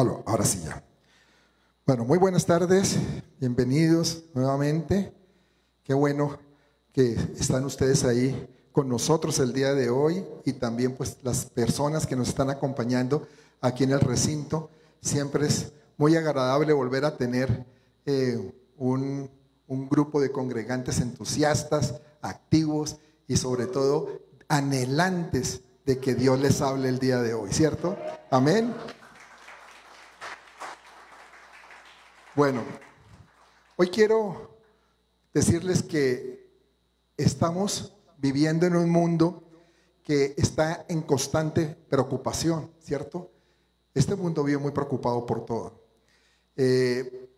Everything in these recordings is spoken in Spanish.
Ahora sí ya. Bueno, muy buenas tardes, bienvenidos nuevamente. Qué bueno que están ustedes ahí con nosotros el día de hoy y también pues las personas que nos están acompañando aquí en el recinto. Siempre es muy agradable volver a tener eh, un, un grupo de congregantes entusiastas, activos y sobre todo anhelantes de que Dios les hable el día de hoy, ¿cierto? Amén. Bueno, hoy quiero decirles que estamos viviendo en un mundo que está en constante preocupación, ¿cierto? Este mundo vive muy preocupado por todo. Eh,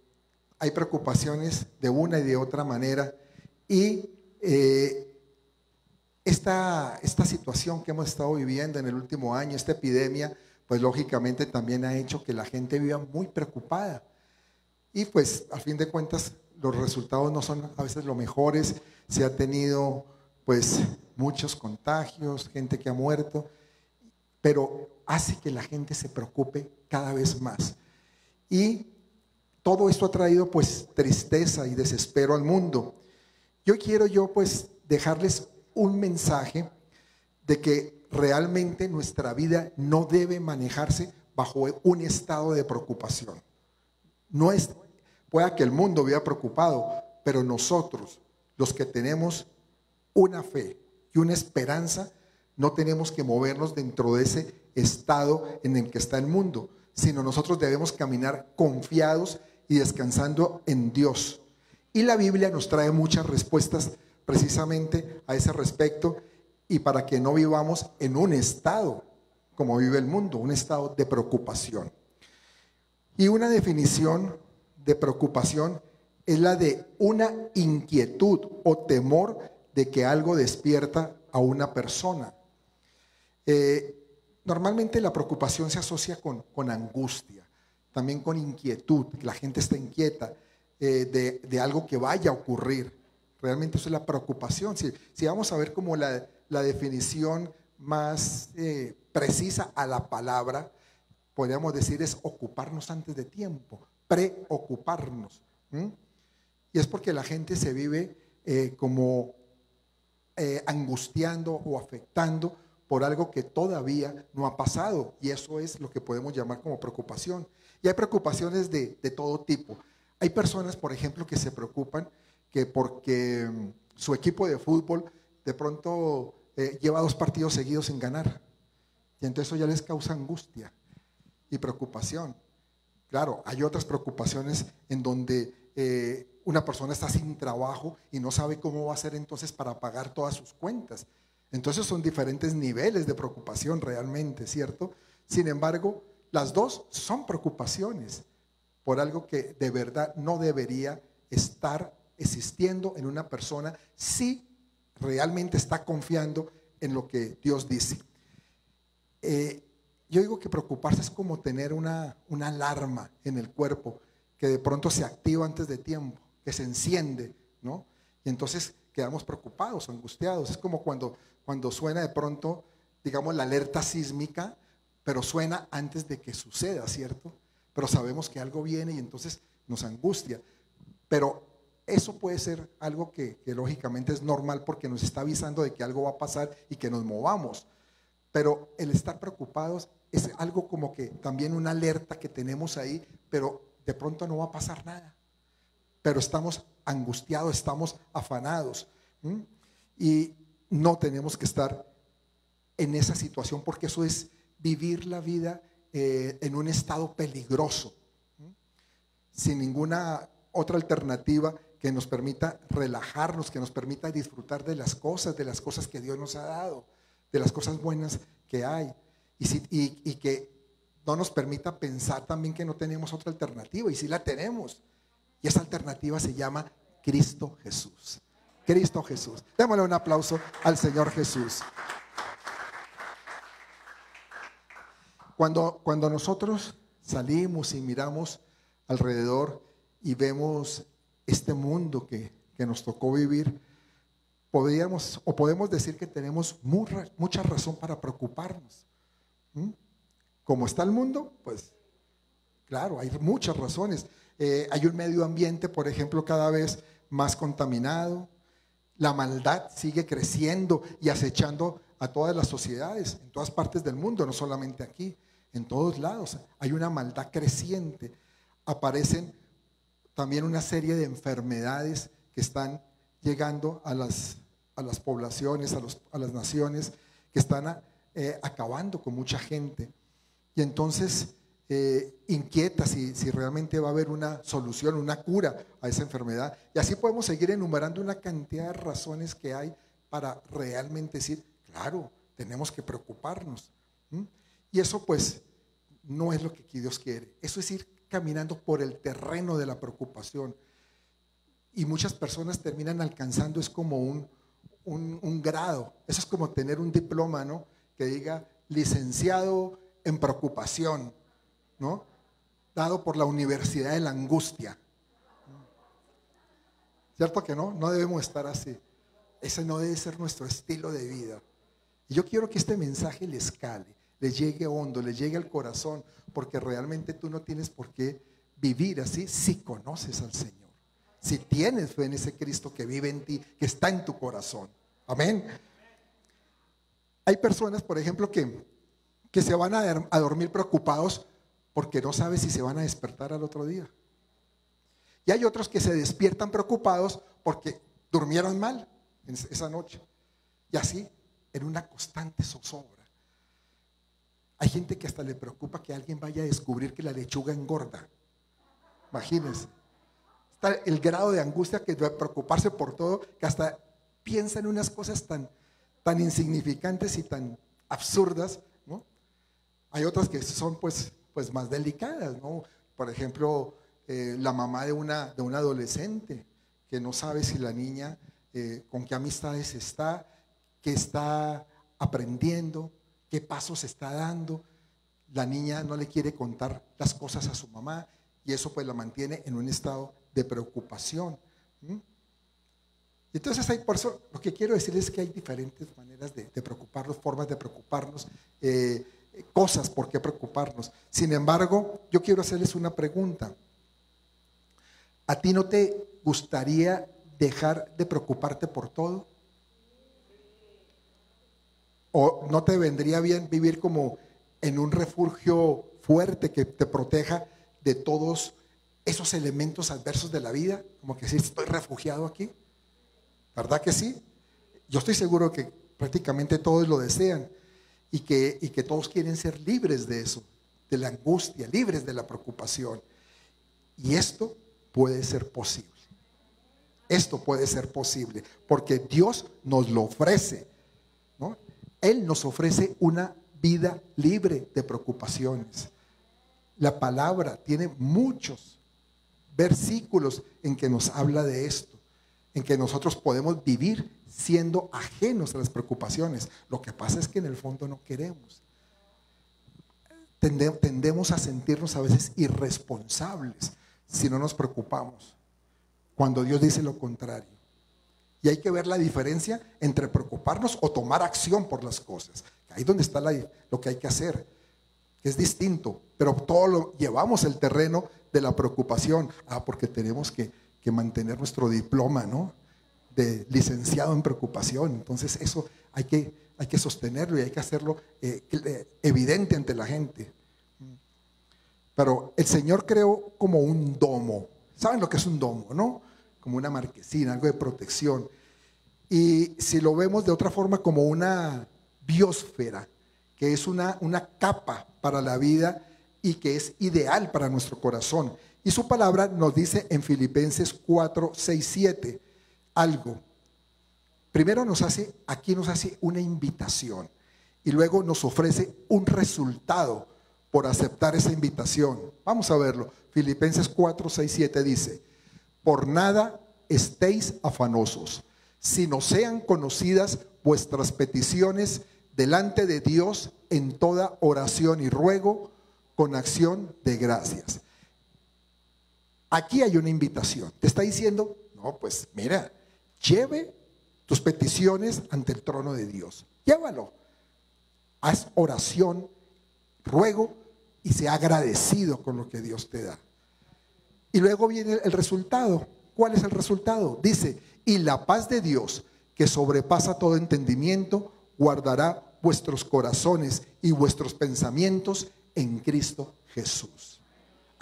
hay preocupaciones de una y de otra manera y eh, esta, esta situación que hemos estado viviendo en el último año, esta epidemia, pues lógicamente también ha hecho que la gente viva muy preocupada. Y pues al fin de cuentas los resultados no son a veces los mejores, se ha tenido pues muchos contagios, gente que ha muerto, pero hace que la gente se preocupe cada vez más. Y todo esto ha traído pues tristeza y desespero al mundo. Yo quiero yo pues dejarles un mensaje de que realmente nuestra vida no debe manejarse bajo un estado de preocupación. No es, pueda que el mundo viva preocupado, pero nosotros, los que tenemos una fe y una esperanza, no tenemos que movernos dentro de ese estado en el que está el mundo, sino nosotros debemos caminar confiados y descansando en Dios. Y la Biblia nos trae muchas respuestas precisamente a ese respecto y para que no vivamos en un estado como vive el mundo, un estado de preocupación. Y una definición de preocupación es la de una inquietud o temor de que algo despierta a una persona. Eh, normalmente la preocupación se asocia con, con, angustia, también con inquietud, la gente está inquieta eh, de, de, algo que vaya a ocurrir. Realmente eso es la preocupación. Si, si vamos a ver como la, la definición más eh, precisa a la palabra, podríamos decir es ocuparnos antes de tiempo, preocuparnos. Y es porque la gente se vive eh, como eh, angustiando o afectando por algo que todavía no ha pasado. Y eso es lo que podemos llamar como preocupación. Y hay preocupaciones de, de todo tipo. Hay personas, por ejemplo, que se preocupan que porque mm, su equipo de fútbol de pronto eh, lleva dos partidos seguidos sin ganar. Y entonces eso ya les causa angustia y preocupación. Claro, hay otras preocupaciones en donde eh, una persona está sin trabajo y no sabe cómo va a hacer entonces para pagar todas sus cuentas. Entonces son diferentes niveles de preocupación realmente, ¿cierto? Sin embargo, las dos son preocupaciones por algo que de verdad no debería estar existiendo en una persona si realmente está confiando en lo que Dios dice. Eh, yo digo que preocuparse es como tener una, una alarma en el cuerpo que de pronto se activa antes de tiempo, que se enciende, ¿no? Y entonces quedamos preocupados, angustiados. Es como cuando, cuando suena de pronto, digamos, la alerta sísmica, pero suena antes de que suceda, ¿cierto? Pero sabemos que algo viene y entonces nos angustia. Pero eso puede ser algo que, lógicamente es normal porque nos está avisando de que algo va a pasar y que nos movamos. Pero el estar preocupados es algo como que también una alerta que tenemos ahí, pero de pronto no va a pasar nada. Pero estamos angustiados, estamos afanados. Y no tenemos que estar en esa situación porque eso es vivir la vida eh, en un estado peligroso, sin ninguna otra alternativa que nos permita relajarnos, que nos permita disfrutar de las cosas, de las cosas que Dios nos ha dado, de las cosas buenas que hay. Y, que no nos permita pensar también que no tenemos otra alternativa. Y si la tenemos. Y esa alternativa se llama Cristo Jesús. Cristo Jesús. Démosle un aplauso al Señor Jesús. Cuando, cuando nosotros salimos y miramos alrededor y vemos este mundo que, nos tocó vivir, podríamos o podemos decir que tenemos mucha razón para preocuparnos. ¿Mm? Como está el mundo, pues Claro, hay muchas razones. Eh, hay un medio ambiente, por ejemplo, cada vez más contaminado. La maldad sigue creciendo y acechando a todas las sociedades, en todas partes del mundo, no solamente aquí, en todos lados. Hay una maldad creciente. Aparecen también una serie de enfermedades que están llegando a las, a las poblaciones, a, los, a las naciones, que están eh, acabando con mucha gente. Y entonces eh, inquieta si, si realmente va a haber una solución, una cura a esa enfermedad. Y así podemos seguir enumerando una cantidad de razones que hay para realmente decir, claro, tenemos que preocuparnos. Y eso pues no es lo que Dios quiere. Eso es ir caminando por el terreno de la preocupación. Y muchas personas terminan alcanzando, es como un, un, un grado. Eso es como tener un diploma, ¿no? Que diga licenciado en preocupación ¿no? Dado por la Universidad de la Angustia. ¿Cierto que no? No debemos estar así. Ese no debe ser nuestro estilo de vida. Y yo quiero que este mensaje les cale, les llegue hondo, les llegue al corazón, porque realmente tú no tienes por qué vivir así si conoces al Señor. Si tienes fe en ese Cristo que vive en ti, que está en tu corazón. Amén. Hay personas, por ejemplo, que, que se van a, a dormir preocupados porque no sabe si se van a despertar al otro día. Y hay otros que se despiertan preocupados porque durmieron mal esa noche. Y así, en una constante zozobra. Hay gente que hasta le preocupa que alguien vaya a descubrir que la lechuga engorda. Imagínense. Está el grado de angustia que de preocuparse por todo, que hasta piensa en unas cosas tan, tan insignificantes y tan absurdas, ¿no? Hay otras que son pues pues más delicadas, ¿no? Por ejemplo, eh, la mamá de una, de un adolescente que no sabe si la niña eh, con qué amistades está, qué está aprendiendo, qué pasos está dando. La niña no le quiere contar las cosas a su mamá y eso pues la mantiene en un estado de preocupación. Entonces hay por eso, lo que quiero decir es que hay diferentes maneras de, preocuparnos, formas de preocuparnos. Eh, cosas por qué preocuparnos. Sin embargo, yo quiero hacerles una pregunta. ¿A ti no te gustaría dejar de preocuparte por todo? ¿O no te vendría bien vivir como en un refugio fuerte que te proteja de todos esos elementos adversos de la vida? Como que si estoy refugiado aquí. ¿Verdad que sí? Yo estoy seguro que prácticamente todos lo desean y que, y que todos quieren ser libres de eso, de la angustia, libres de la preocupación. Y esto puede ser posible. Esto puede ser posible porque Dios nos lo ofrece. ¿no? Él nos ofrece una vida libre de preocupaciones. La palabra tiene muchos versículos en que nos habla de esto, en que nosotros podemos vivir siendo ajenos a las preocupaciones. Lo que pasa es que en el fondo no queremos. Tendemos a sentirnos a veces irresponsables si no nos preocupamos, cuando Dios dice lo contrario. Y hay que ver la diferencia entre preocuparnos o tomar acción por las cosas. Ahí donde está lo que hay que hacer. Es distinto, pero todo lo llevamos el terreno de la preocupación. Ah, porque tenemos que, que mantener nuestro diploma, ¿no? de licenciado en preocupación. Entonces eso hay que, hay que sostenerlo y hay que hacerlo eh, eh, evidente ante la gente. Pero el Señor creó como un domo. ¿Saben lo que es un domo, no? Como una marquesina, algo de protección. Y si lo vemos de otra forma como una biosfera, que es una, una capa para la vida y que es ideal para nuestro corazón. Y su palabra nos dice en Filipenses 4, 6, 7 algo. Primero nos hace, aquí nos hace una invitación y luego nos ofrece un resultado por aceptar esa invitación. Vamos a verlo. Filipenses 4, 6, 7 dice, por nada estéis afanosos, sino sean conocidas vuestras peticiones delante de Dios en toda oración y ruego con acción de gracias. Aquí hay una invitación. Te está diciendo, no, pues mira, Lleve tus peticiones ante el trono de Dios. Llévalo. Haz oración, ruego y sea agradecido con lo que Dios te da. Y luego viene el resultado. ¿Cuál es el resultado? Dice, y la paz de Dios, que sobrepasa todo entendimiento, guardará vuestros corazones y vuestros pensamientos en Cristo Jesús.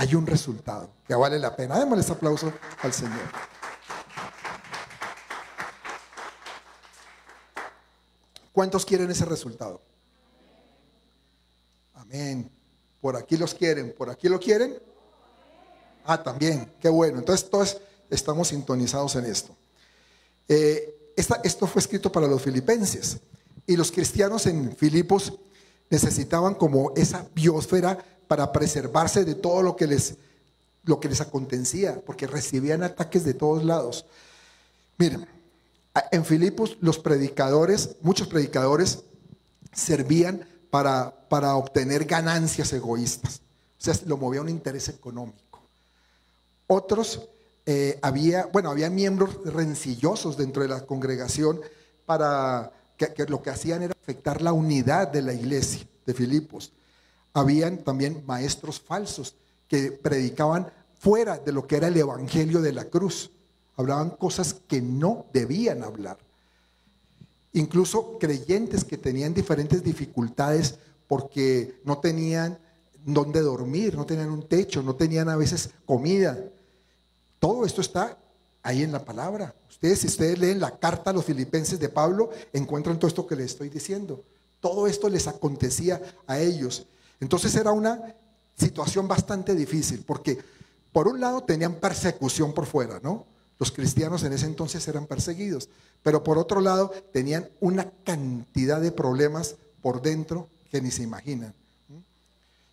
Hay un resultado que vale la pena. Démosles aplauso al Señor. ¿Cuántos quieren ese resultado? Amén. Por aquí los quieren, por aquí lo quieren. Ah, también, qué bueno. Entonces todos estamos sintonizados en esto. Eh, esto fue escrito para los filipenses y los cristianos en Filipos necesitaban como esa biosfera para preservarse de todo lo que les, lo que les acontecía, porque recibían ataques de todos lados. Miren, en Filipos los predicadores, muchos predicadores, servían para, para obtener ganancias egoístas. O sea, lo movía un interés económico. Otros, eh, había, bueno, había miembros rencillosos dentro de la congregación para que, que, lo que hacían era afectar la unidad de la iglesia de Filipos. Habían también maestros falsos que predicaban fuera de lo que era el evangelio de la cruz hablaban cosas que no debían hablar. Incluso creyentes que tenían diferentes dificultades porque no tenían dónde dormir, no tenían un techo, no tenían a veces comida. Todo esto está ahí en la palabra. Ustedes, si ustedes leen la carta a los filipenses de Pablo, encuentran todo esto que les estoy diciendo. Todo esto les acontecía a ellos. Entonces era una situación bastante difícil, porque por un lado tenían persecución por fuera, ¿no? Los cristianos en ese entonces eran perseguidos, pero por otro lado tenían una cantidad de problemas por dentro que ni se imaginan.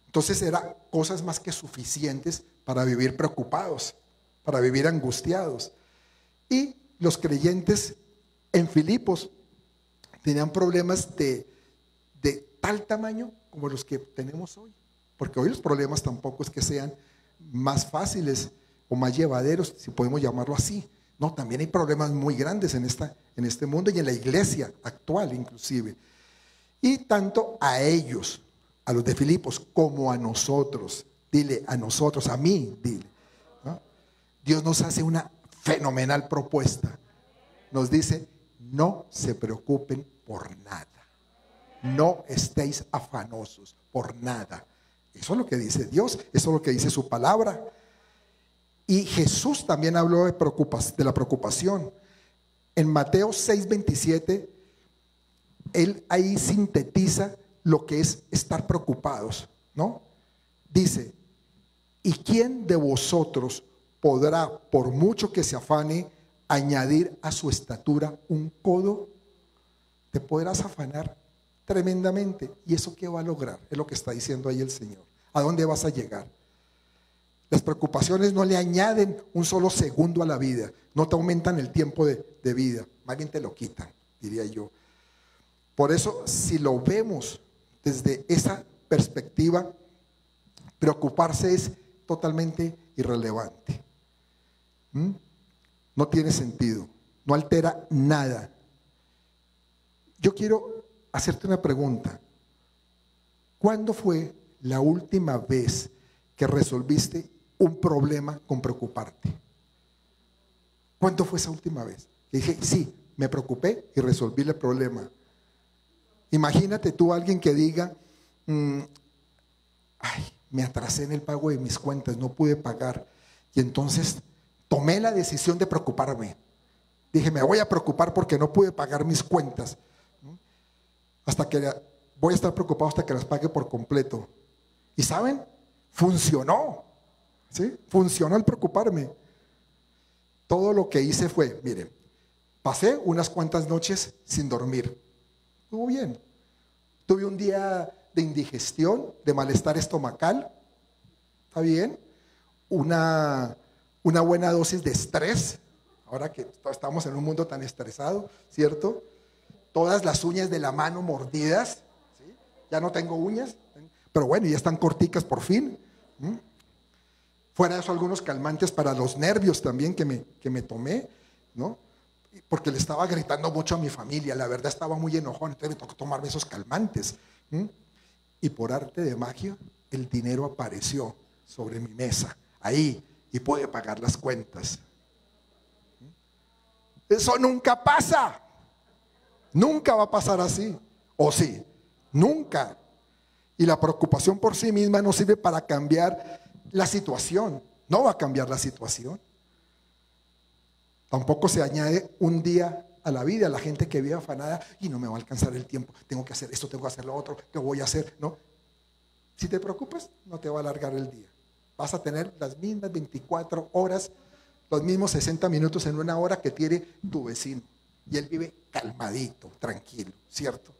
Entonces eran cosas más que suficientes para vivir preocupados, para vivir angustiados. Y los creyentes en Filipos tenían problemas de, de tal tamaño como los que tenemos hoy. Porque hoy los problemas tampoco es que sean más fáciles o más llevaderos, si podemos llamarlo así. No, también hay problemas muy grandes en, esta, en este mundo y en la iglesia actual inclusive. Y tanto a ellos, a los de Filipos, como a nosotros. Dile, a nosotros, a mí, dile. Dios nos hace una fenomenal propuesta. Nos dice, no se preocupen por nada. No estéis afanosos por nada. Eso es lo que dice Dios, eso es lo que dice su palabra. Y Jesús también habló de, de la preocupación. En Mateo 6:27, él ahí sintetiza lo que es estar preocupados, ¿no? Dice, ¿y quién de vosotros podrá, por mucho que se afane, añadir a su estatura un codo? Te podrás afanar tremendamente. ¿Y eso qué va a lograr? Es lo que está diciendo ahí el Señor. ¿A dónde vas a llegar? Las preocupaciones no le añaden un solo segundo a la vida, no te aumentan el tiempo de, vida, más bien te lo quitan, diría yo. Por eso, si lo vemos desde esa perspectiva, preocuparse es totalmente irrelevante. ¿Mm? No tiene sentido, no altera nada. Yo quiero hacerte una pregunta. ¿Cuándo fue la última vez que resolviste un problema con preocuparte. ¿Cuánto fue esa última vez? Dije, sí, me preocupé y resolví el problema. Imagínate tú alguien que diga, mm, ay, me atrasé en el pago de mis cuentas, no pude pagar. Y entonces tomé la decisión de preocuparme. Dije, me voy a preocupar porque no pude pagar mis cuentas. Hasta que voy a estar preocupado hasta que las pague por completo. ¿Y saben? Funcionó. ¿Sí? Funcionó el preocuparme. Todo lo que hice fue, mire, pasé unas cuantas noches sin dormir. Estuvo bien. Tuve un día de indigestión, de malestar estomacal. ¿Está bien? Una, una buena dosis de estrés. Ahora que estamos en un mundo tan estresado, ¿cierto? Todas las uñas de la mano mordidas. Ya no tengo uñas, pero bueno, ya están corticas por fin. Fuera de eso, algunos calmantes para los nervios también que me, que me tomé, ¿no? Porque le estaba gritando mucho a mi familia, la verdad estaba muy enojón, entonces me tocó tomarme esos calmantes. Y por arte de magia, el dinero apareció sobre mi mesa, ahí, y puede pagar las cuentas. Eso nunca pasa. Nunca va a pasar así. ¿O sí? Nunca. Y la preocupación por sí misma no sirve para cambiar la situación. No va a cambiar la situación. Tampoco se añade un día a la vida, la gente que vive afanada y no me va a alcanzar el tiempo, tengo que hacer esto, tengo que hacer lo otro, ¿qué voy a hacer? No. Si te preocupas, no te va a alargar el día. Vas a tener las mismas 24 horas, los mismos 60 minutos en una hora que tiene tu vecino. Y él vive calmadito, tranquilo, ¿cierto?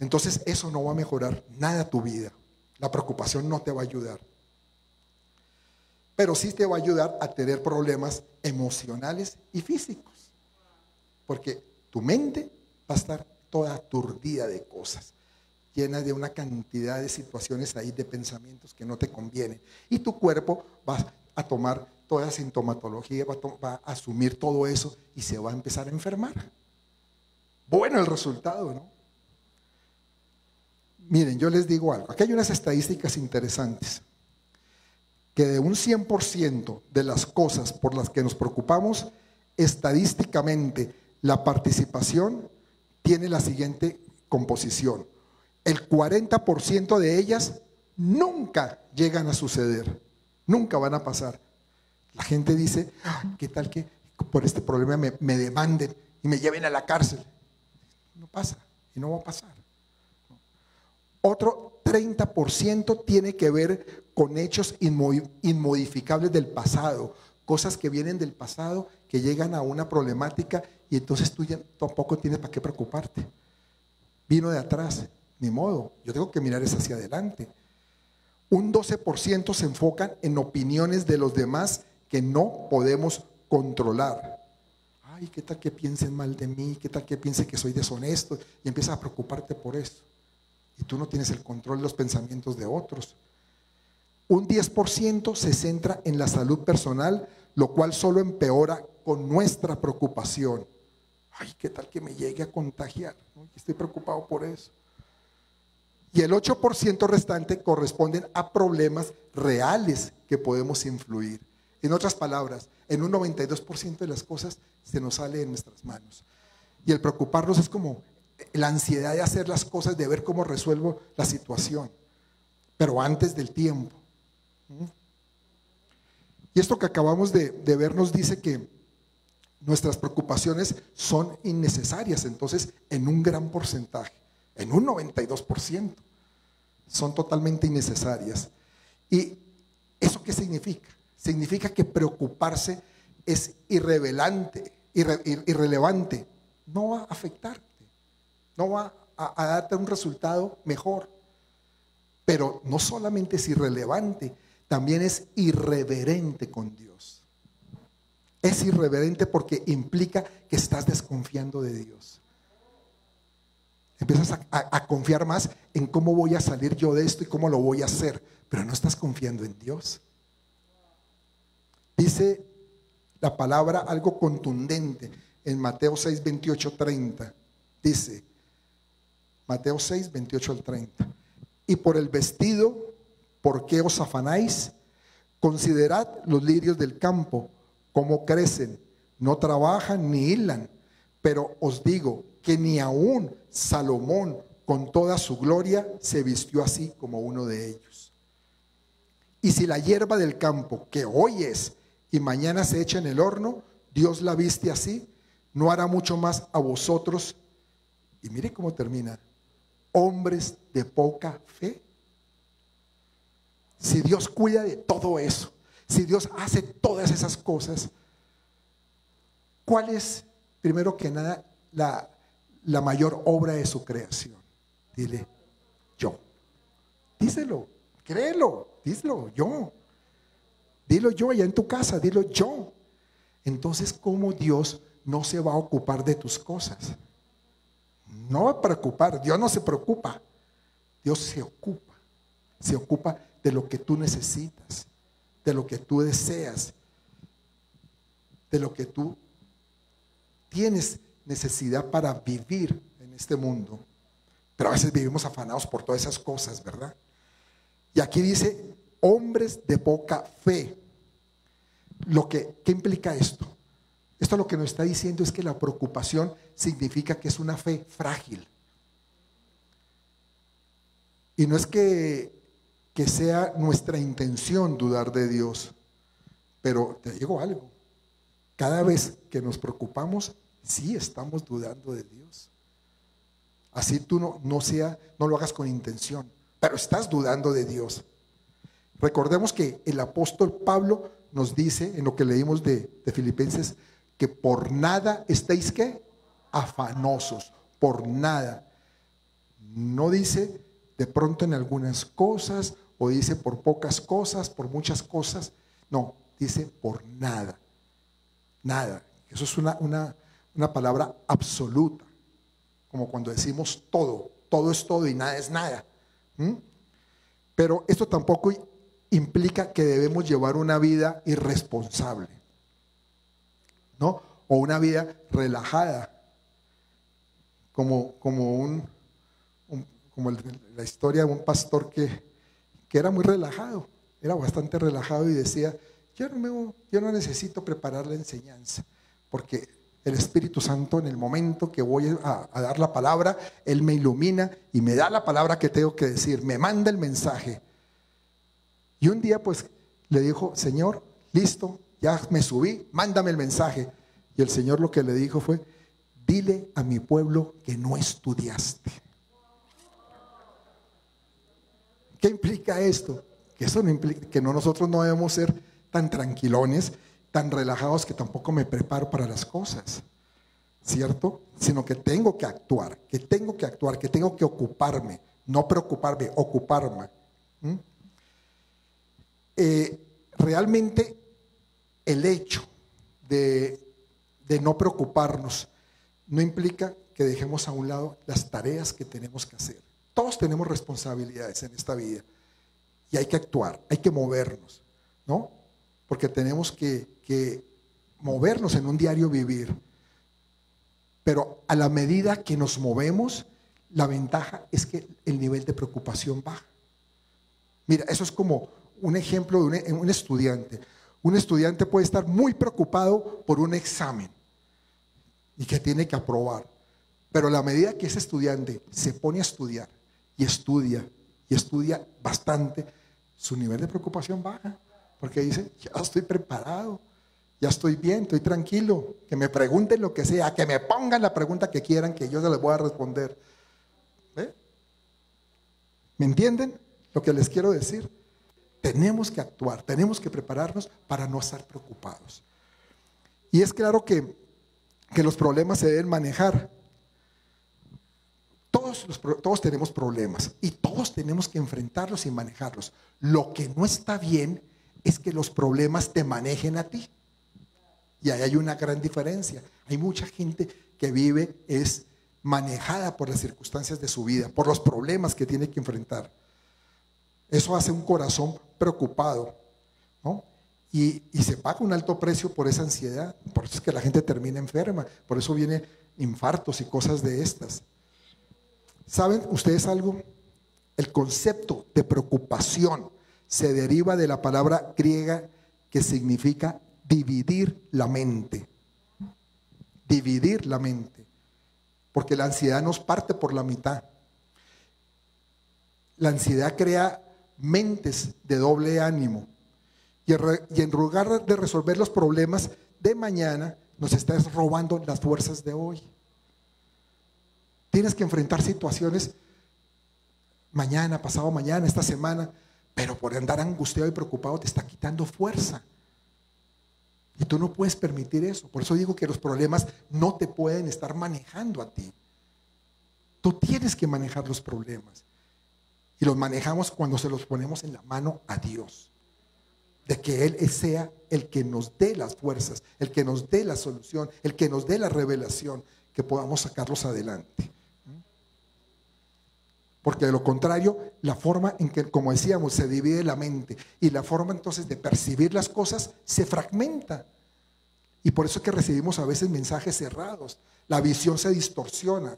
Entonces eso no va a mejorar nada tu vida. La preocupación no te va a ayudar. Pero sí te va a ayudar a tener problemas emocionales y físicos. Porque tu mente va a estar toda aturdida de cosas, llena de una cantidad de situaciones ahí, de pensamientos que no te convienen. Y tu cuerpo va a tomar toda sintomatología, va a, va a asumir todo eso y se va a empezar a enfermar. Bueno el resultado, ¿no? Miren, yo les digo algo. Aquí hay unas estadísticas interesantes. Que de un 100% de las cosas por las que nos preocupamos, estadísticamente la participación tiene la siguiente composición. El 40% de ellas nunca llegan a suceder, nunca van a pasar. La gente dice, ah, ¿qué tal que por este problema me, demanden y me lleven a la cárcel? No pasa y no va a pasar. Otro 30% tiene que ver con hechos inmodificables del pasado, cosas que vienen del pasado, que llegan a una problemática y entonces tú ya tampoco tienes para qué preocuparte. Vino de atrás, ni modo, yo tengo que mirar hacia adelante. Un 12% se enfocan en opiniones de los demás que no podemos controlar. Ay, ¿qué tal que piensen mal de mí? ¿Qué tal que piensen que soy deshonesto? Y empiezas a preocuparte por eso. Y tú no tienes el control de los pensamientos de otros. Un 10% se centra en la salud personal, lo cual solo empeora con nuestra preocupación. Ay, ¿qué tal que me llegue a contagiar? Estoy preocupado por eso. Y el 8% restante corresponden a problemas reales que podemos influir. En otras palabras, en un 92% de las cosas se nos sale en nuestras manos. Y el preocuparnos es como la ansiedad de hacer las cosas, de ver cómo resuelvo la situación, pero antes del tiempo. Y esto que acabamos de, ver nos dice que nuestras preocupaciones son innecesarias, entonces en un gran porcentaje, en un 92%, son totalmente innecesarias. ¿Y eso qué significa? Significa que preocuparse es irrelevante, irrelevante, no va a afectarte, no va a darte un resultado mejor. Pero no solamente es irrelevante, también es irreverente con Dios. Es irreverente porque implica que estás desconfiando de Dios. Empiezas a, confiar más en cómo voy a salir yo de esto y cómo lo voy a hacer, pero no estás confiando en Dios. Dice la palabra algo contundente en Mateo 6, 28, 30. Dice, Mateo 6, 28 al 30. Y por el vestido ¿Por qué os afanáis? Considerad los lirios del campo, cómo crecen, no trabajan ni hilan, pero os digo que ni aún Salomón con toda su gloria se vistió así como uno de ellos. Y si la hierba del campo, que hoy es y mañana se echa en el horno, Dios la viste así, no hará mucho más a vosotros. Y mire cómo termina, hombres de poca fe. Si Dios cuida de todo eso, si Dios hace todas esas cosas, ¿cuál es, primero que nada, la, la mayor obra de su creación? Dile, yo. Díselo, créelo, díselo, yo. Dilo yo allá en tu casa, dilo yo. Entonces, ¿cómo Dios no se va a ocupar de tus cosas? No va a preocupar, Dios no se preocupa, Dios se ocupa, se ocupa de lo que tú necesitas, de lo que tú deseas, de lo que tú tienes necesidad para vivir en este mundo. Pero a veces vivimos afanados por todas esas cosas, ¿verdad? Y aquí dice, hombres de poca fe. Lo que, ¿Qué implica esto? Esto lo que nos está diciendo es que la preocupación significa que es una fe frágil. Y no es que, que sea nuestra intención dudar de Dios, pero te digo algo, cada vez que nos preocupamos, sí estamos dudando de Dios. Así tú no, no, sea, no lo hagas con intención, pero estás dudando de Dios. Recordemos que el apóstol Pablo nos dice en lo que leímos de, de Filipenses que por nada estéis que afanosos, por nada. No dice de pronto en algunas cosas o dice por pocas cosas, por muchas cosas. No, dice por nada. Nada. Eso es una, una, una palabra absoluta. Como cuando decimos todo. Todo es todo y nada es nada. ¿Mm? Pero esto tampoco implica que debemos llevar una vida irresponsable. ¿No? O una vida relajada. Como, como un, como la historia de un pastor que, que era muy relajado, era bastante relajado y decía, yo no, yo no necesito preparar la enseñanza, porque el Espíritu Santo en el momento que voy a, dar la palabra, Él me ilumina y me da la palabra que tengo que decir, me manda el mensaje. Y un día pues le dijo, Señor, listo, ya me subí, mándame el mensaje. Y el Señor lo que le dijo fue, dile a mi pueblo que no estudiaste. ¿Qué implica esto? Que eso no implica que no, nosotros no debemos ser tan tranquilones, tan relajados que tampoco me preparo para las cosas, ¿cierto? Sino que tengo que actuar, que tengo que actuar, que tengo que ocuparme, no preocuparme, ocuparme. Eh, realmente el hecho de, no preocuparnos no implica que dejemos a un lado las tareas que tenemos que hacer. Todos tenemos responsabilidades en esta vida y hay que actuar, hay que movernos, ¿no? Porque tenemos que, que movernos en un diario vivir. Pero a la medida que nos movemos, la ventaja es que el nivel de preocupación baja. Mira, eso es como un ejemplo de un, un estudiante. Un estudiante puede estar muy preocupado por un examen y que tiene que aprobar. Pero a la medida que ese estudiante se pone a estudiar, y estudia, y estudia bastante, su nivel de preocupación baja, porque dice, ya estoy preparado, ya estoy bien, estoy tranquilo, que me pregunten lo que sea, que me pongan la pregunta que quieran, que yo se les voy a responder. ¿Me entienden lo que les quiero decir? Tenemos que actuar, tenemos que prepararnos para no estar preocupados. Y es claro que, que los problemas se deben manejar, todos, todos tenemos problemas y todos tenemos que enfrentarlos y manejarlos. Lo que no está bien es que los problemas te manejen a ti. Y ahí hay una gran diferencia. Hay mucha gente que vive, es manejada por las circunstancias de su vida, por los problemas que tiene que enfrentar. Eso hace un corazón preocupado, ¿no? Y, y, se paga un alto precio por esa ansiedad. Por eso es que la gente termina enferma. Por eso vienen infartos y cosas de estas. ¿Saben ustedes algo? El concepto de preocupación se deriva de la palabra griega que significa dividir la mente. Dividir la mente. Porque la ansiedad nos parte por la mitad. La ansiedad crea mentes de doble ánimo. Y en lugar de resolver los problemas de mañana, nos está robando las fuerzas de hoy. Tienes que enfrentar situaciones mañana, pasado mañana, esta semana, pero por andar angustiado y preocupado te está quitando fuerza. Y tú no puedes permitir eso. Por eso digo que los problemas no te pueden estar manejando a ti. Tú tienes que manejar los problemas. Y los manejamos cuando se los ponemos en la mano a Dios. De que Él sea el que nos dé las fuerzas, el que nos dé la solución, el que nos dé la revelación, que podamos sacarlos adelante. Porque de lo contrario, la forma en que, como decíamos, se divide la mente y la forma entonces de percibir las cosas se fragmenta. Y por eso es que recibimos a veces mensajes cerrados. La visión se distorsiona.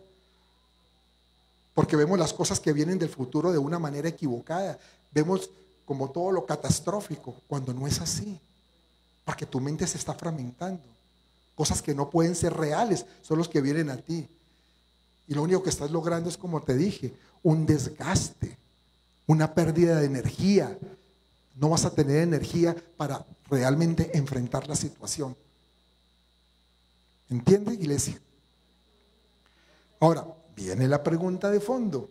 Porque vemos las cosas que vienen del futuro de una manera equivocada. Vemos como todo lo catastrófico, cuando no es así. Porque tu mente se está fragmentando. Cosas que no pueden ser reales son los que vienen a ti. Y lo único que estás logrando es, como te dije, un desgaste, una pérdida de energía. No vas a tener energía para realmente enfrentar la situación. ¿Entiende, iglesia? Ahora, viene la pregunta de fondo,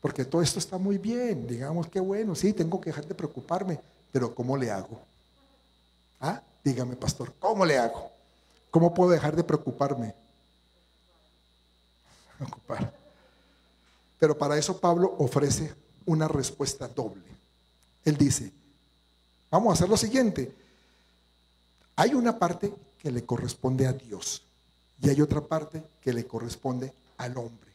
porque todo esto está muy bien, digamos que bueno, sí, tengo que dejar de preocuparme, pero ¿cómo le hago? ¿Ah? Dígame, pastor, ¿cómo le hago? ¿Cómo puedo dejar de preocuparme? Preocupar. Pero para eso Pablo ofrece una respuesta doble. Él dice, vamos a hacer lo siguiente. Hay una parte que le corresponde a Dios y hay otra parte que le corresponde al hombre.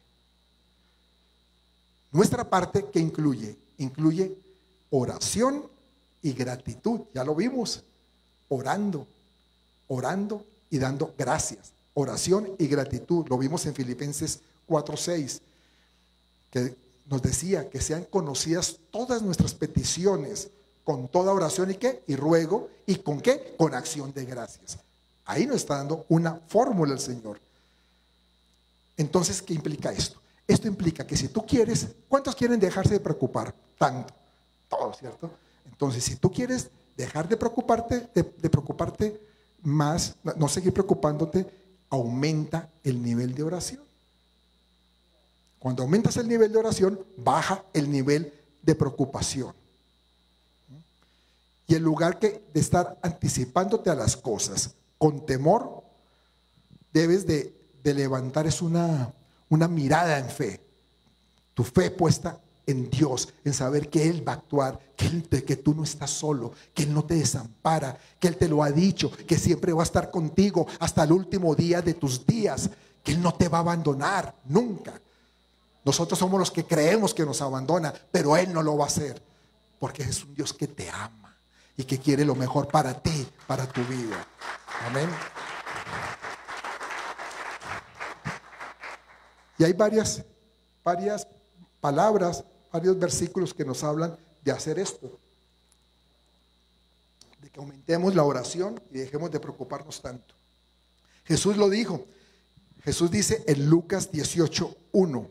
Nuestra parte que incluye, incluye oración y gratitud. Ya lo vimos, orando, orando y dando gracias. Oración y gratitud. Lo vimos en Filipenses 4:6, que nos decía que sean conocidas todas nuestras peticiones con toda oración y qué? Y ruego. ¿Y con qué? Con acción de gracias. Ahí nos está dando una fórmula el Señor. Entonces, ¿qué implica esto? Esto implica que si tú quieres, ¿cuántos quieren dejarse de preocupar? Tanto, todos, ¿cierto? Entonces, si tú quieres dejar de preocuparte, de, preocuparte más, no seguir preocupándote, aumenta el nivel de oración. Cuando aumentas el nivel de oración, baja el nivel de preocupación. Y en lugar que de estar anticipándote a las cosas con temor, debes de de levantar es una, una mirada en fe. Tu fe puesta en Dios, en saber que Él va a actuar, que, él, que tú no estás solo, que Él no te desampara, que Él te lo ha dicho, que siempre va a estar contigo hasta el último día de tus días, que Él no te va a abandonar nunca. Nosotros somos los que creemos que nos abandona, pero Él no lo va a hacer, porque es un Dios que te ama y que quiere lo mejor para ti, para tu vida. Amén. Y hay varias, varias palabras, varios versículos que nos hablan de hacer esto. De que aumentemos la oración y dejemos de preocuparnos tanto. Jesús lo dijo. Jesús dice en Lucas 18.1.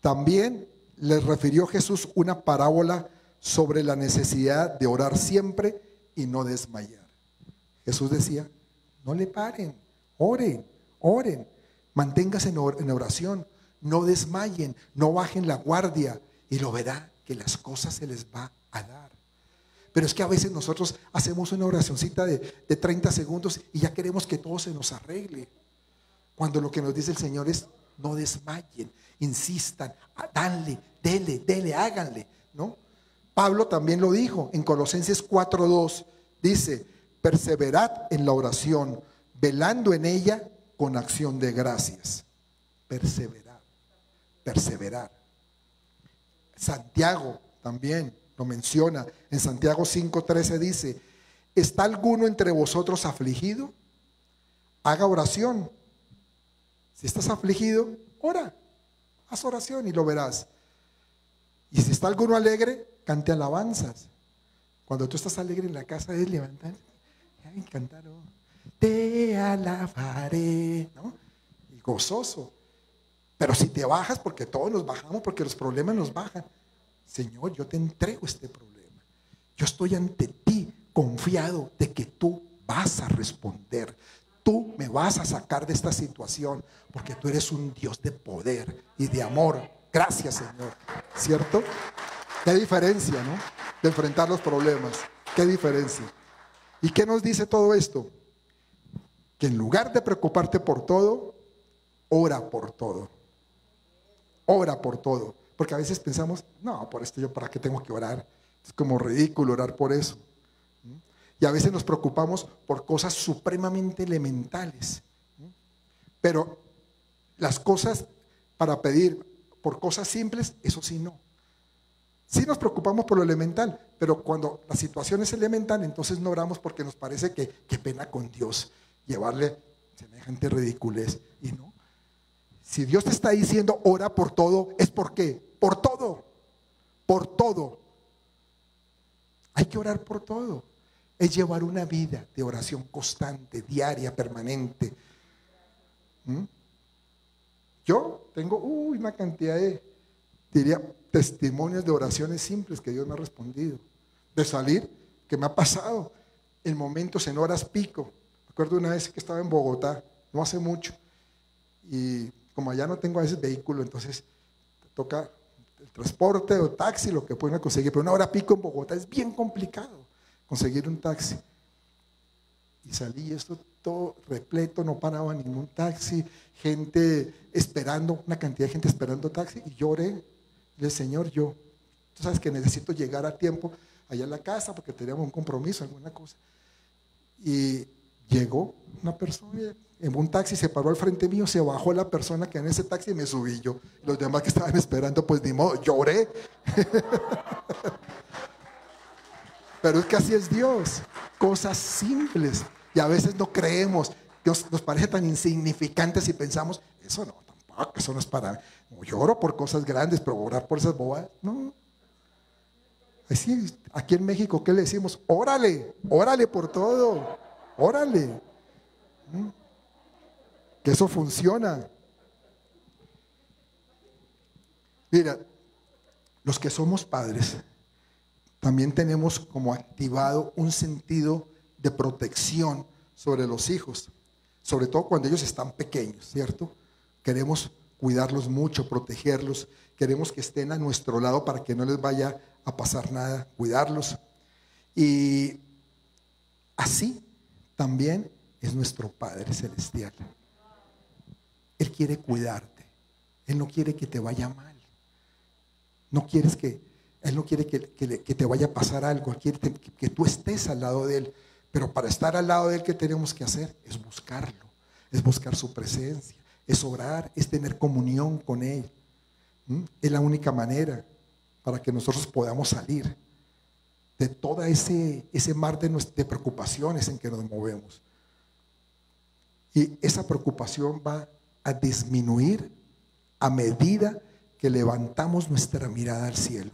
También les refirió Jesús una parábola sobre la necesidad de orar siempre y no desmayar. Jesús decía, no le paren, oren, oren. Manténgase en oración, no desmayen, no bajen la guardia y lo verá que las cosas se les va a dar. Pero es que a veces nosotros hacemos una oracioncita de, de 30 segundos y ya queremos que todo se nos arregle. Cuando lo que nos dice el Señor es, no desmayen, insistan, danle, dele, dele, háganle, ¿no? Pablo también lo dijo en Colosenses 4:2, dice, perseverad en la oración, velando en ella con acción de gracias. Perseverar, perseverar. Santiago también lo menciona. En Santiago 5:13 dice, ¿está alguno entre vosotros afligido? Haga oración. Si estás afligido, ora. Haz oración y lo verás. Y si está alguno alegre, cante alabanzas. Cuando tú estás alegre en la casa es levantar, ay, cantar. Te alabaré, ¿no? Y gozoso. Pero si te bajas, porque todos nos bajamos, porque los problemas nos bajan, Señor, yo te entrego este problema. Yo estoy ante ti confiado de que tú vas a responder. Tú me vas a sacar de esta situación, porque tú eres un Dios de poder y de amor. Gracias, Señor. ¿Cierto? Qué diferencia, ¿no? De enfrentar los problemas. Qué diferencia. ¿Y qué nos dice todo esto? Que en lugar de preocuparte por todo, ora por todo. Ora por todo. Porque a veces pensamos, no, por esto yo para qué tengo que orar. Es como ridículo orar por eso. Y a veces nos preocupamos por cosas supremamente elementales. Pero las cosas para pedir por cosas simples, eso sí no. Sí nos preocupamos por lo elemental, pero cuando la situación es elemental, entonces no oramos porque nos parece que qué pena con Dios llevarle semejante ridiculez. Y no. Si Dios te está diciendo ora por todo, es por qué? Por todo. Por todo. Hay que orar por todo. Es llevar una vida de oración constante, diaria, permanente. ¿Mm? Yo tengo una cantidad de, diría, testimonios de oraciones simples que Dios me ha respondido. De salir, que me ha pasado en momentos, en horas pico. Recuerdo una vez que estaba en Bogotá, no hace mucho, y como allá no tengo a veces vehículo, entonces toca el transporte o taxi, lo que pueden conseguir, pero una hora pico en Bogotá es bien complicado conseguir un taxi. Y salí esto todo repleto, no paraba ningún taxi, gente esperando, una cantidad de gente esperando taxi, y lloré, el Señor, yo, tú sabes que necesito llegar a tiempo allá en la casa porque teníamos un compromiso, alguna cosa. Y llegó una persona en un taxi, se paró al frente mío, se bajó la persona que en ese taxi y me subí yo. Los demás que estaban esperando, pues ni modo, lloré. Pero es que así es Dios. Cosas simples. Y a veces no creemos. Dios nos parece tan insignificantes y pensamos, eso no, tampoco, eso no es para. Yo oro por cosas grandes, pero orar por esas bobadas, no. Así, aquí en México, ¿qué le decimos? Órale, órale por todo, órale. ¿Mm? Que eso funciona. Mira, los que somos padres, también tenemos como activado un sentido de protección sobre los hijos, sobre todo cuando ellos están pequeños, ¿cierto? Queremos cuidarlos mucho, protegerlos, queremos que estén a nuestro lado para que no les vaya a pasar nada, cuidarlos. Y así también es nuestro Padre Celestial. Él quiere cuidarte. Él no quiere que te vaya mal. No quieres que, Él no quiere que, te vaya a pasar algo. Él quiere que, que tú estés al lado de Él. Pero para estar al lado de Él, ¿qué tenemos que hacer? Es buscarlo. Es buscar su presencia. Es orar. Es tener comunión con Él. ¿Mm? Es la única manera para que nosotros podamos salir de todo ese, ese mar de, de preocupaciones en que nos movemos. Y esa preocupación va a disminuir a medida que levantamos nuestra mirada al cielo.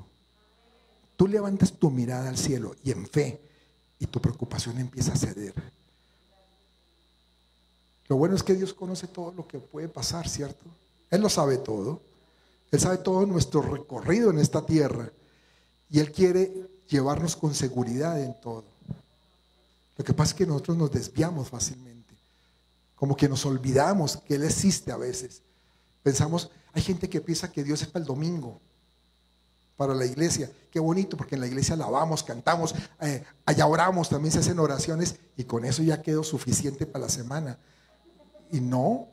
Tú levantas tu mirada al cielo y en fe y tu preocupación empieza a ceder. Lo bueno es que Dios conoce todo lo que puede pasar, ¿cierto? Él lo sabe todo. Él sabe todo nuestro recorrido en esta tierra y Él quiere llevarnos con seguridad en todo. Lo que pasa es que nosotros nos desviamos fácilmente, como que nos olvidamos que Él existe a veces. Pensamos, hay gente que piensa que Dios es para el domingo, para la iglesia. Qué bonito, porque en la iglesia alabamos, cantamos, eh, allá oramos, también se hacen oraciones y con eso ya quedó suficiente para la semana. Y no,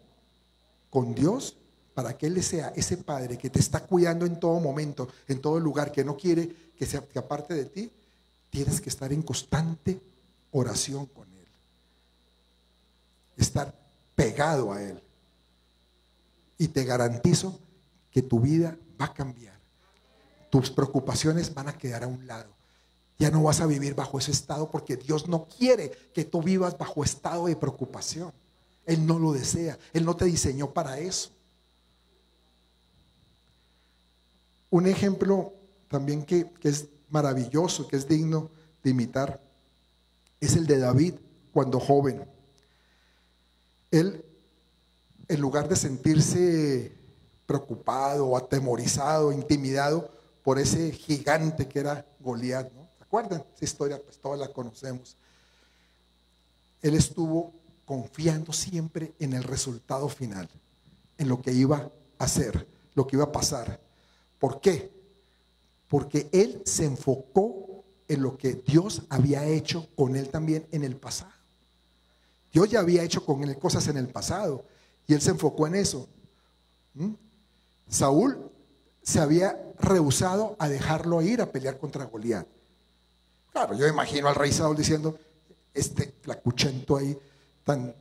con Dios para que Él sea ese Padre que te está cuidando en todo momento, en todo lugar, que no quiere que, que aparte de ti, tienes que estar en constante oración con Él. Estar pegado a Él. Y te garantizo que tu vida va a cambiar. Tus preocupaciones van a quedar a un lado. Ya no vas a vivir bajo ese estado porque Dios no quiere que tú vivas bajo estado de preocupación. Él no lo desea. Él no te diseñó para eso. Un ejemplo también que, es maravilloso, que es digno de imitar, es el de David cuando joven. Él, en lugar de sentirse preocupado, atemorizado, intimidado por ese gigante que era Goliat, ¿no? ¿Se acuerdan? Esa historia, pues todos la conocemos. Él estuvo confiando siempre en el resultado final, en lo que iba a hacer, lo que iba a pasar. ¿Por qué? Porque él se enfocó en lo que Dios había hecho con él también en el pasado. Dios ya había hecho con él cosas en el pasado y él se enfocó en eso. ¿Mm? Saúl se había rehusado a dejarlo ir a pelear contra Goliat. Claro, yo imagino al rey Saúl diciendo, este flacuchento ahí, tan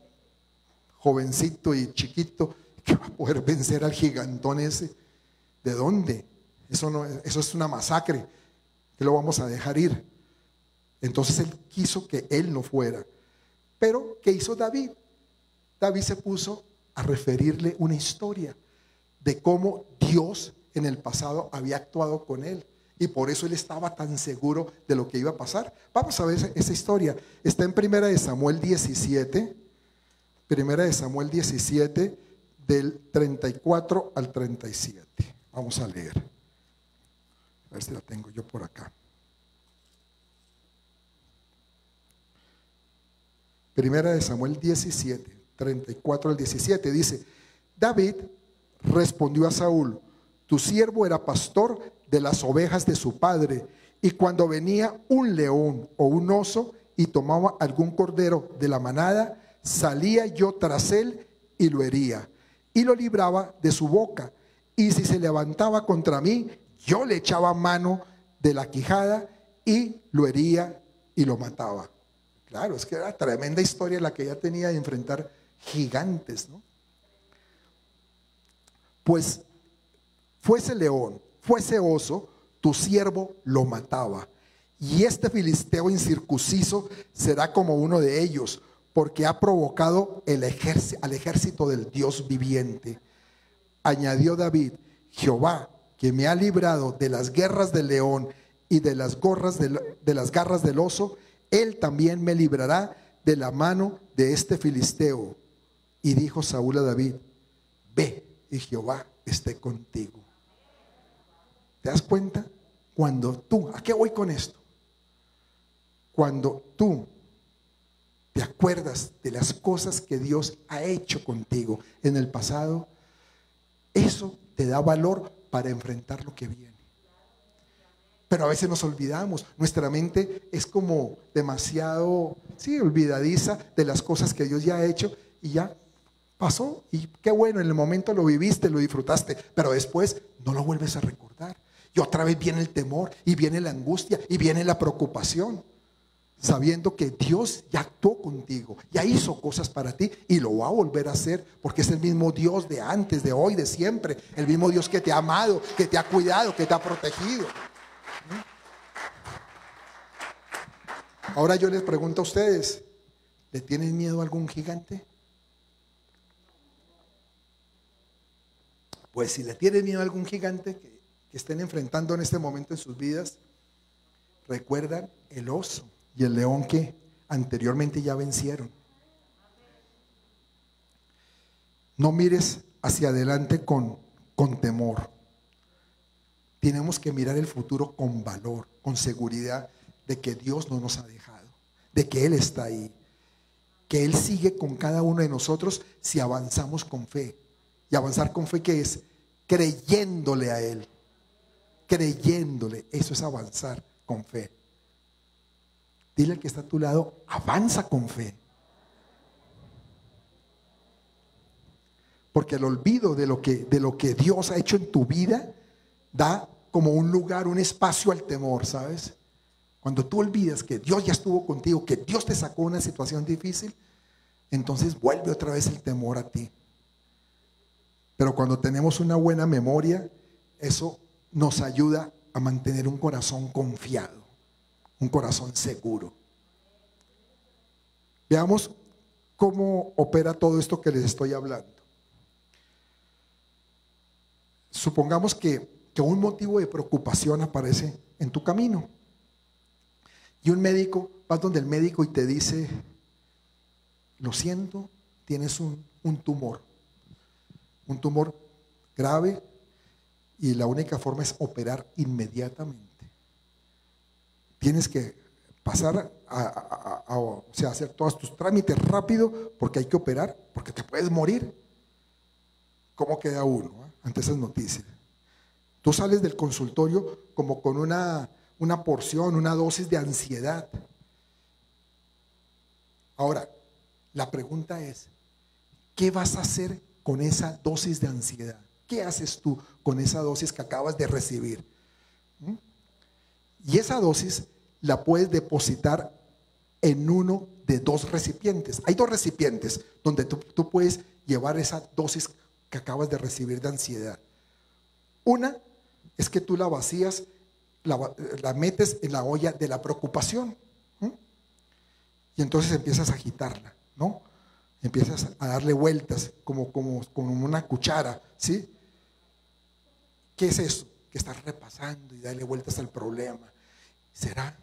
jovencito y chiquito, que va a poder vencer al gigantón ese. ¿De dónde? Eso, no, eso es una masacre, que lo vamos a dejar ir. Entonces él quiso que él no fuera. Pero, ¿qué hizo David? David se puso a referirle una historia. de cómo Dios en el pasado había actuado con él. Y por eso él estaba tan seguro de lo que iba a pasar. Vamos a ver esa historia. Está en Primera de Samuel 17. Primera de Samuel 17, del 34 al 37. Vamos a leer. A ver si la tengo yo por acá. Primera de Samuel 17, 34 al 17. Dice, David respondió a Saúl, tu siervo era pastor de las ovejas de su padre, y cuando venía un león o un oso y tomaba algún cordero de la manada, salía yo tras él y lo hería, y lo libraba de su boca. Y si se levantaba contra mí, yo le echaba mano de la quijada y lo hería y lo mataba. Claro, es que era tremenda historia la que ella tenía de enfrentar gigantes, ¿no? Pues fuese león, fuese oso, tu siervo lo mataba. Y este filisteo incircunciso será como uno de ellos, porque ha provocado el al ejército del Dios viviente. Añadió David, Jehová, que me ha librado de las guerras del león y de las, gorras de las garras del oso, él también me librará de la mano de este filisteo. Y dijo Saúl a David, ve y Jehová esté contigo. ¿Te das cuenta? Cuando tú, ¿a qué voy con esto? Cuando tú te acuerdas de las cosas que Dios ha hecho contigo en el pasado, eso te da valor para enfrentar lo que viene. Pero a veces nos olvidamos. Nuestra mente es como demasiado, sí, olvidadiza de las cosas que Dios ya ha hecho y ya pasó. Y qué bueno, en el momento lo viviste, lo disfrutaste, pero después no lo vuelves a recordar. Y otra vez viene el temor y viene la angustia y viene la preocupación. Sabiendo que Dios ya actuó contigo, ya hizo cosas para ti y lo va a volver a hacer porque es el mismo Dios de antes, de hoy, de siempre. El mismo Dios que te ha amado, que te ha cuidado, que te ha protegido. Ahora yo les pregunto a ustedes, ¿le tienen miedo a algún gigante? Pues si le tienen miedo a algún gigante que, estén enfrentando en este momento en sus vidas, recuerdan el oso y el león que anteriormente ya vencieron. No mires hacia adelante con, con temor. Tenemos que mirar el futuro con valor, con seguridad de que Dios no nos ha dejado, de que Él está ahí, que Él sigue con cada uno de nosotros si avanzamos con fe. Y avanzar con fe, ¿qué es? Creyéndole a Él. Creyéndole. Eso es avanzar con fe. Dile al que está a tu lado, avanza con fe. Porque el olvido de lo que, de lo que Dios ha hecho en tu vida da como un lugar, un espacio al temor, ¿sabes? Cuando tú olvidas que Dios ya estuvo contigo, que Dios te sacó una situación difícil, entonces vuelve otra vez el temor a ti. Pero cuando tenemos una buena memoria, eso nos ayuda a mantener un corazón confiado, un corazón seguro. Veamos cómo opera todo esto que les estoy hablando. Supongamos que, que un motivo de preocupación aparece en tu camino. Y un médico, vas donde el médico y te dice, lo siento, tienes un, tumor, un tumor grave y la única forma es operar inmediatamente. Tienes que pasar a, hacer todos tus trámites rápido porque hay que operar, porque te puedes morir. ¿Cómo queda uno ah, ante esas noticias? Tú sales del consultorio como con una porción, una dosis de ansiedad. Ahora, la pregunta es, ¿qué vas a hacer con esa dosis de ansiedad? ¿Qué haces tú con esa dosis que acabas de recibir? ¿Mm? Y esa dosis la puedes depositar en uno de dos recipientes. Hay dos recipientes donde tú, tú puedes llevar esa dosis que acabas de recibir de ansiedad. Una es que tú la vacías la, metes en la olla de la preocupación. Y entonces empiezas a agitarla, ¿no? Empiezas a darle vueltas como, como, como una cuchara, ¿sí? ¿Qué es eso? Que estás repasando y darle vueltas al problema. ¿Será?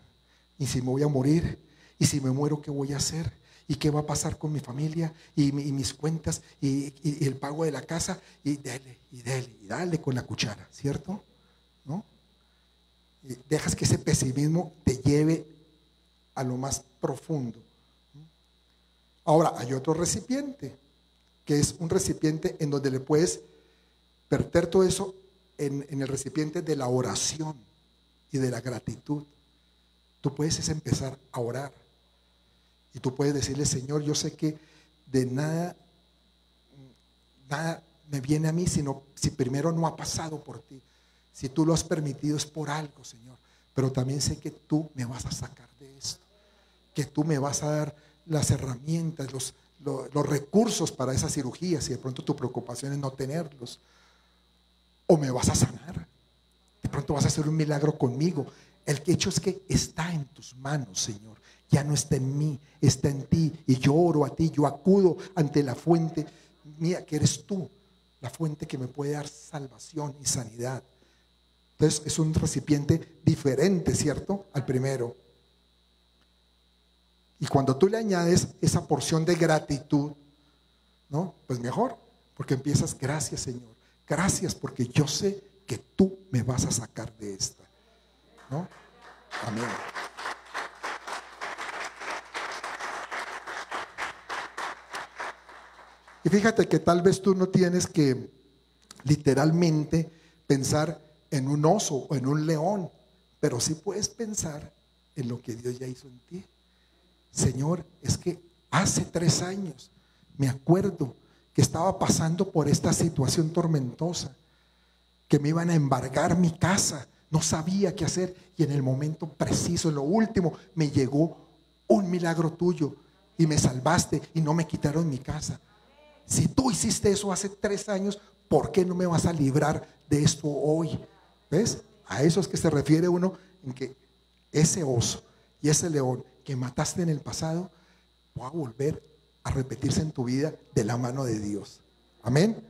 ¿Y si me voy a morir? ¿Y si me muero, qué voy a hacer? ¿Y qué va a pasar con mi familia? ¿Y, mis cuentas? ¿Y, el pago de la casa? Y dale, y dale, y dale con la cuchara, ¿cierto? ¿No? dejas que ese pesimismo te lleve a lo más profundo. Ahora, hay otro recipiente, que es un recipiente en donde le puedes verter todo eso en, el recipiente de la oración y de la gratitud. Tú puedes empezar a orar. Y tú puedes decirle, Señor, yo sé que de nada, nada me viene a mí, sino si primero no ha pasado por ti. Si tú lo has permitido es por algo, Señor. Pero también sé que tú me vas a sacar de esto. Que tú me vas a dar las herramientas, los, los, recursos para esa cirugía, si de pronto tu preocupación es no tenerlos. O me vas a sanar. De pronto vas a hacer un milagro conmigo. El hecho es que está en tus manos, Señor. Ya no está en mí, está en ti. Y yo oro a ti, yo acudo ante la fuente mía, que eres tú, la fuente que me puede dar salvación y sanidad. Entonces es un recipiente diferente, ¿cierto? Al primero. Y cuando tú le añades esa porción de gratitud, ¿no? Pues mejor, porque empiezas, gracias Señor, gracias porque yo sé que tú me vas a sacar de esta. Amén. Y fíjate que tal vez tú no tienes que literalmente pensar en un oso o en un león, pero sí puedes pensar en lo que Dios ya hizo en ti. Señor, es que hace tres años me acuerdo que estaba pasando por esta situación tormentosa, que me iban a embargar mi casa, no sabía qué hacer y en el momento preciso, en lo último, me llegó un milagro tuyo y me salvaste y no me quitaron mi casa. Si tú hiciste eso hace tres años, ¿por qué no me vas a librar de esto hoy? ¿Ves? A eso es que se refiere uno en que ese oso y ese león que mataste en el pasado va a volver a repetirse en tu vida de la mano de Dios. Amén.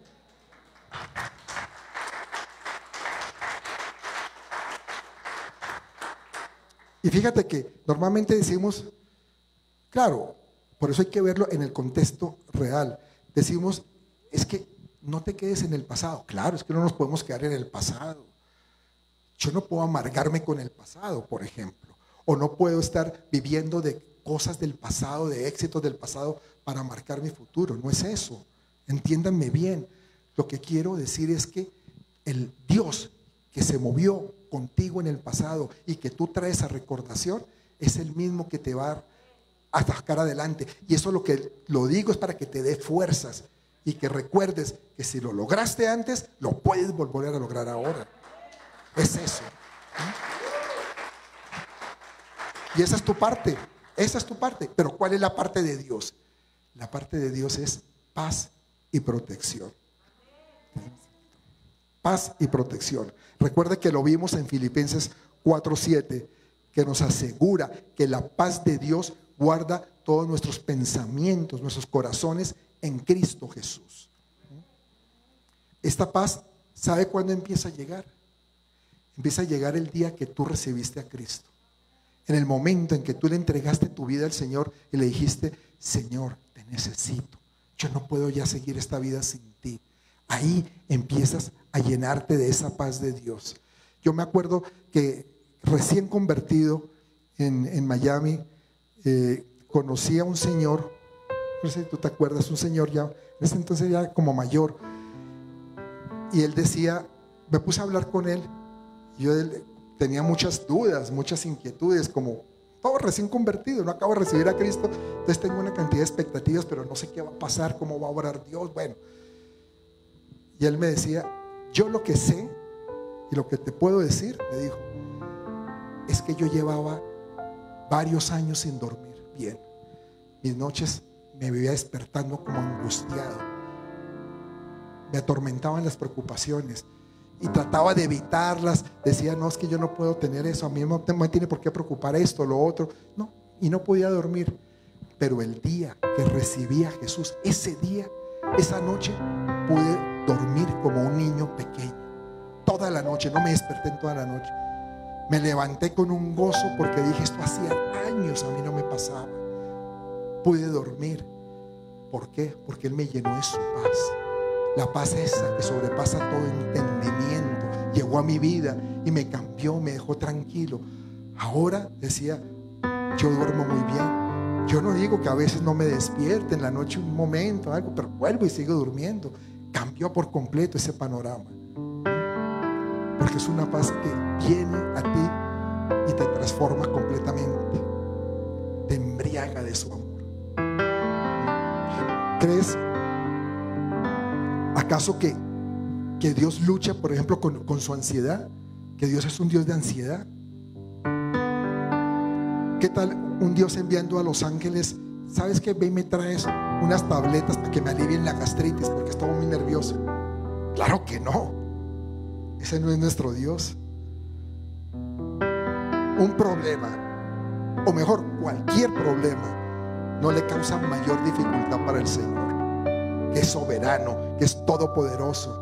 Y fíjate que normalmente decimos, claro, por eso hay que verlo en el contexto real. Decimos, es que no te quedes en el pasado. Claro, es que no nos podemos quedar en el pasado. Yo no puedo amargarme con el pasado, por ejemplo. O no puedo estar viviendo de cosas del pasado, de éxitos del pasado para marcar mi futuro. No es eso. Entiéndanme bien. Lo que quiero decir es que el Dios que se movió contigo en el pasado y que tú traes a recordación es el mismo que te va a sacar adelante. Y eso lo que lo digo es para que te dé fuerzas y que recuerdes que si lo lograste antes, lo puedes volver a lograr ahora. Es eso. Y esa es tu parte. Esa es tu parte. Pero ¿cuál es la parte de Dios? La parte de Dios es paz y protección. Paz y protección. Recuerda que lo vimos en Filipenses 4:7, que nos asegura que la paz de Dios guarda todos nuestros pensamientos, nuestros corazones en Cristo Jesús. Esta paz, ¿sabe cuándo empieza a llegar? Empieza a llegar el día que tú recibiste a Cristo en el momento en que tú le entregaste tu vida al Señor y le dijiste, Señor, te necesito. Yo no puedo ya seguir esta vida sin ti. Ahí empiezas a llenarte de esa paz de Dios. Yo me acuerdo que recién convertido en, Miami, eh, conocí a un señor, no sé si tú te acuerdas, un señor ya, en ese entonces ya como mayor, y él decía, me puse a hablar con él, yo tenía muchas dudas, muchas inquietudes, como todo recién convertido, no acabo de recibir a Cristo, entonces tengo una cantidad de expectativas, pero no sé qué va a pasar, cómo va a orar Dios, bueno. Y él me decía, yo lo que sé y lo que te puedo decir, me dijo, es que yo llevaba varios años sin dormir bien. Mis noches me vivía despertando como angustiado. Me atormentaban las preocupaciones y trataba de evitarlas. Decía, no, es que yo no puedo tener eso, a mí no me tiene por qué preocupar esto, lo otro. No, y no podía dormir. Pero el día que recibí a Jesús, ese día, esa noche, pude dormir como un niño pequeño. Toda la noche, no me desperté en toda la noche. Me levanté con un gozo porque dije, esto hacía años a mí no me pasaba. Pude dormir. ¿Por qué? Porque Él me llenó de su paz. La paz esa que sobrepasa todo entendimiento. Llegó a mi vida y me cambió, me dejó tranquilo. Ahora decía, yo duermo muy bien. Yo no digo que a veces no me despierte en la noche un momento, algo, pero vuelvo y sigo durmiendo. Cambió por completo ese panorama. Porque es una paz que viene a ti y te transforma completamente. Te embriaga de su amor. ¿Crees acaso que, que Dios lucha, por ejemplo, con, su ansiedad? ¿Que Dios es un Dios de ansiedad? ¿Qué tal un Dios enviando a los ángeles? ¿Sabes qué? Ve y me traes unas tabletas que me alivien la gastritis porque estaba muy nervioso. Claro que no. Ese no es nuestro Dios. Un problema, o mejor, cualquier problema, no le causa mayor dificultad para el Señor, que es soberano, que es todopoderoso.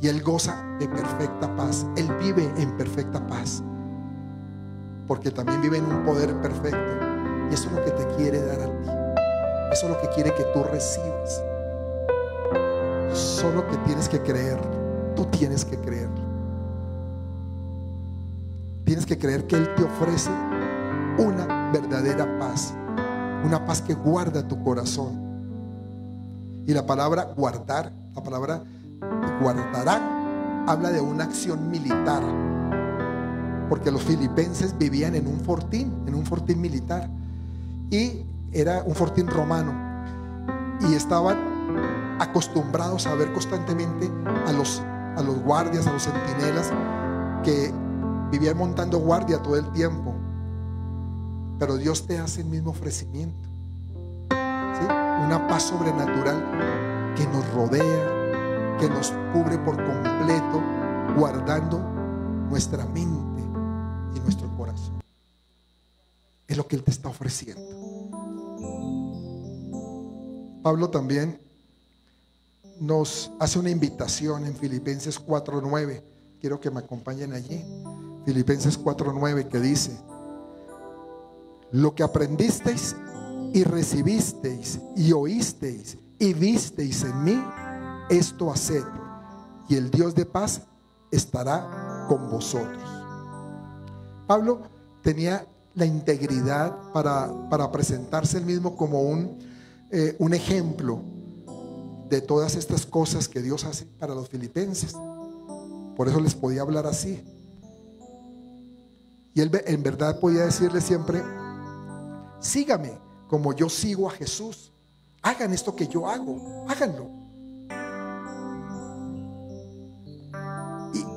Y Él goza de perfecta paz. Él vive en perfecta paz porque también vive en un poder perfecto. Y eso es lo que te quiere dar a ti. Eso es lo que quiere que tú recibas. Solo que tienes que creer. Tú tienes que creerlo. Tienes que creer que Él te ofrece una verdadera paz. Una paz que guarda tu corazón. Y la palabra guardar, la palabra guardará, habla de una acción militar porque los filipenses vivían en un fortín, en un fortín militar. Y era un fortín romano. Y estaban acostumbrados a ver constantemente a los, a los guardias, a los centinelas, que vivían montando guardia todo el tiempo. Pero Dios te hace el mismo ofrecimiento. Una paz sobrenatural que nos rodea, que nos cubre por completo, guardando nuestra mente y nuestro corazón. Es lo que Él te está ofreciendo. Pablo también nos hace una invitación en Filipenses 4.9. Quiero que me acompañen allí. Filipenses 4.9 que dice, lo que aprendisteis y recibisteis y oísteis y visteis en mí, esto haced, y el Dios de paz estará con vosotros. Pablo tenía la integridad para, presentarse él mismo como un, eh, un ejemplo de todas estas cosas que Dios hace para los filipenses. Por eso les podía hablar así. Y él en verdad podía decirle siempre, sígame como yo sigo a Jesús. Hagan esto que yo hago, háganlo.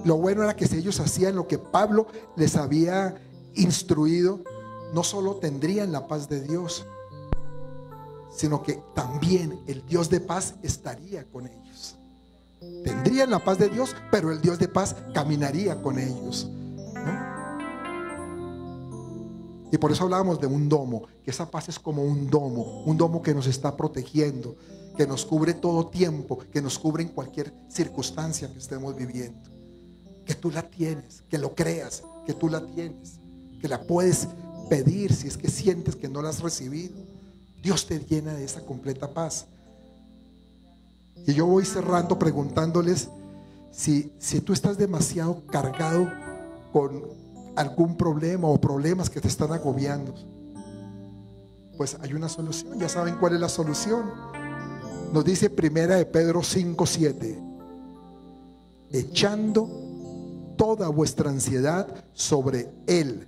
Lo bueno era que si ellos hacían lo que Pablo les había instruido, no solo tendrían la paz de Dios, sino que también el Dios de paz estaría con ellos. Tendrían la paz de Dios, pero el Dios de paz caminaría con ellos. Y por eso hablábamos de un domo, que esa paz es como un domo, un domo que nos está protegiendo, que nos cubre todo tiempo, que nos cubre en cualquier circunstancia que estemos viviendo que tú la tienes, que lo creas, que tú la tienes, que la puedes pedir si es que sientes que no la has recibido. Dios te llena de esa completa paz. Y yo voy cerrando preguntándoles si, si tú estás demasiado cargado con algún problema o problemas que te están agobiando. Pues hay una solución, ya saben cuál es la solución. Nos dice primera de Pedro 5:7. Echando toda vuestra ansiedad sobre Él,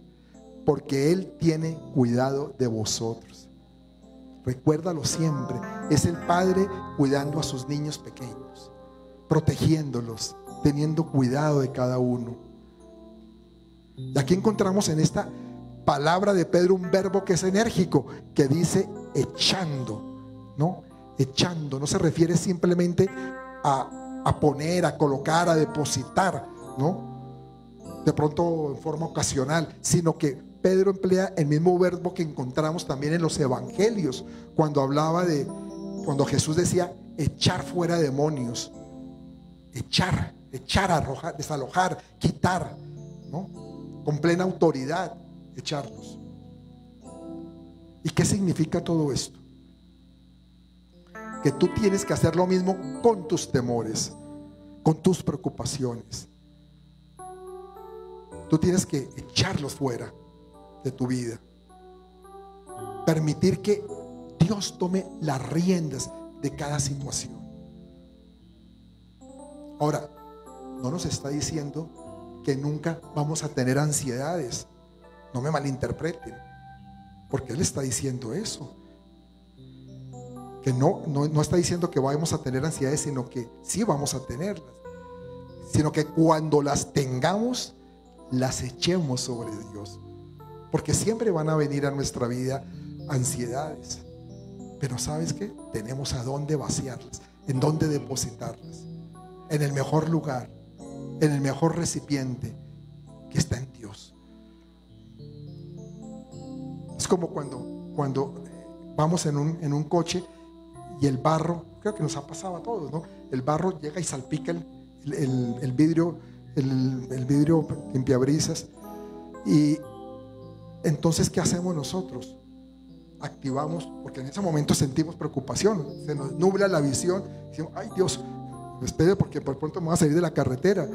porque Él tiene cuidado de vosotros. Recuérdalo siempre, es el Padre cuidando a sus niños pequeños, protegiéndolos, teniendo cuidado de cada uno. Y aquí encontramos en esta palabra de Pedro un verbo que es enérgico, que dice echando, ¿no? Echando, no se refiere simplemente a, a poner, a colocar, a depositar, ¿no? de pronto en forma ocasional, sino que Pedro emplea el mismo verbo que encontramos también en los evangelios, cuando hablaba de, cuando Jesús decía, echar fuera demonios, echar, echar, arrojar, desalojar, quitar, ¿no? Con plena autoridad, echarlos. ¿Y qué significa todo esto? Que tú tienes que hacer lo mismo con tus temores, con tus preocupaciones. Tú tienes que echarlos fuera de tu vida. Permitir que Dios tome las riendas de cada situación. Ahora, no nos está diciendo que nunca vamos a tener ansiedades. No me malinterpreten. Porque Él está diciendo eso. Que no, no, no está diciendo que vamos a tener ansiedades, sino que sí vamos a tenerlas. Sino que cuando las tengamos, las echemos sobre Dios. Porque siempre van a venir a nuestra vida ansiedades. Pero ¿sabes qué? Tenemos a dónde vaciarlas, en dónde depositarlas. En el mejor lugar, en el mejor recipiente que está en Dios. Es como cuando, cuando vamos en un, en un coche y el barro, creo que nos ha pasado a todos, ¿no? El barro llega y salpica el, el vidrio, el, vidrio limpiabrisas. Y entonces, ¿qué hacemos nosotros? Activamos, porque en ese momento sentimos preocupación, se nos nubla la visión, decimos, ay Dios, espere porque por pronto me voy a salir de la carretera.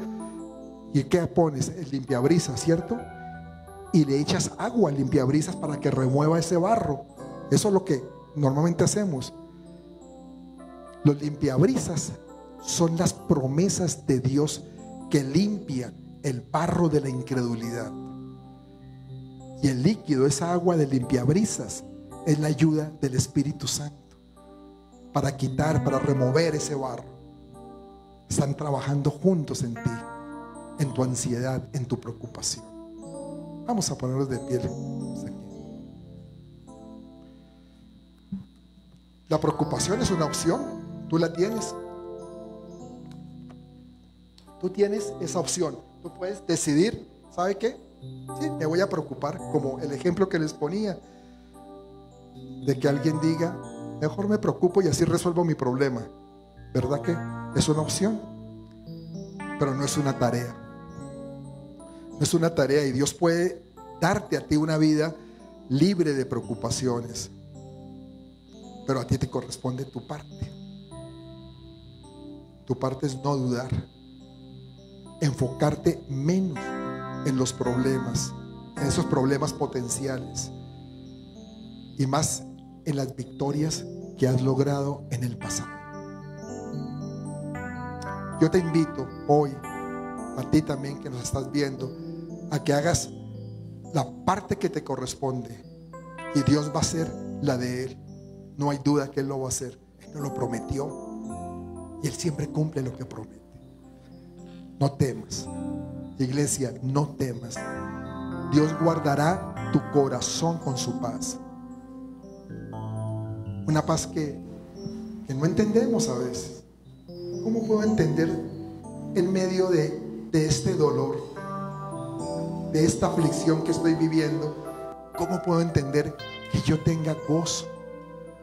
¿Y qué pones? El limpiabrisas, ¿cierto? Y le echas agua al limpiabrisas para que remueva ese barro. Eso es lo que normalmente hacemos. Los limpiabrisas son las promesas de Dios que limpian el barro de la incredulidad. Y el líquido, esa agua de limpiabrisas, es la ayuda del Espíritu Santo para quitar, para remover ese barro. Están trabajando juntos en ti, en tu ansiedad, en tu preocupación. Vamos a ponernos de pie. La preocupación es una opción, tú la tienes. Tú tienes esa opción. Tú puedes decidir, ¿sabe qué? Me voy a preocupar, como el ejemplo que les ponía, de que alguien diga, mejor me preocupo y así resuelvo mi problema. ¿Verdad que es una opción? Pero no es una tarea. No es una tarea y Dios puede darte a ti una vida libre de preocupaciones. Pero a ti te corresponde tu parte. Tu parte es no dudar enfocarte menos en los problemas, en esos problemas potenciales y más en las victorias que has logrado en el pasado. Yo te invito hoy, a ti también que nos estás viendo, a que hagas la parte que te corresponde y Dios va a hacer la de Él. No hay duda que Él lo va a hacer. Él nos lo prometió y Él siempre cumple lo que promete. No temas. Iglesia, no temas. Dios guardará tu corazón con su paz. Una paz que, que no entendemos a veces. ¿Cómo puedo entender en medio de, de este dolor, de esta aflicción que estoy viviendo? ¿Cómo puedo entender que yo tenga gozo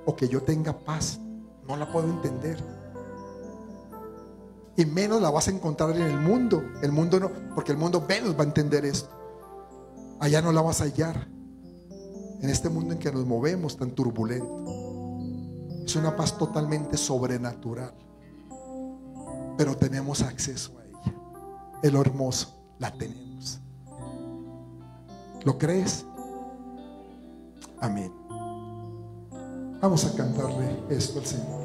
o que yo tenga paz? No la puedo entender y menos la vas a encontrar en el mundo. El mundo no, porque el mundo menos va a entender esto. Allá no la vas a hallar. En este mundo en que nos movemos tan turbulento. Es una paz totalmente sobrenatural. Pero tenemos acceso a ella. El hermoso, la tenemos. ¿Lo crees? Amén. Vamos a cantarle esto al Señor.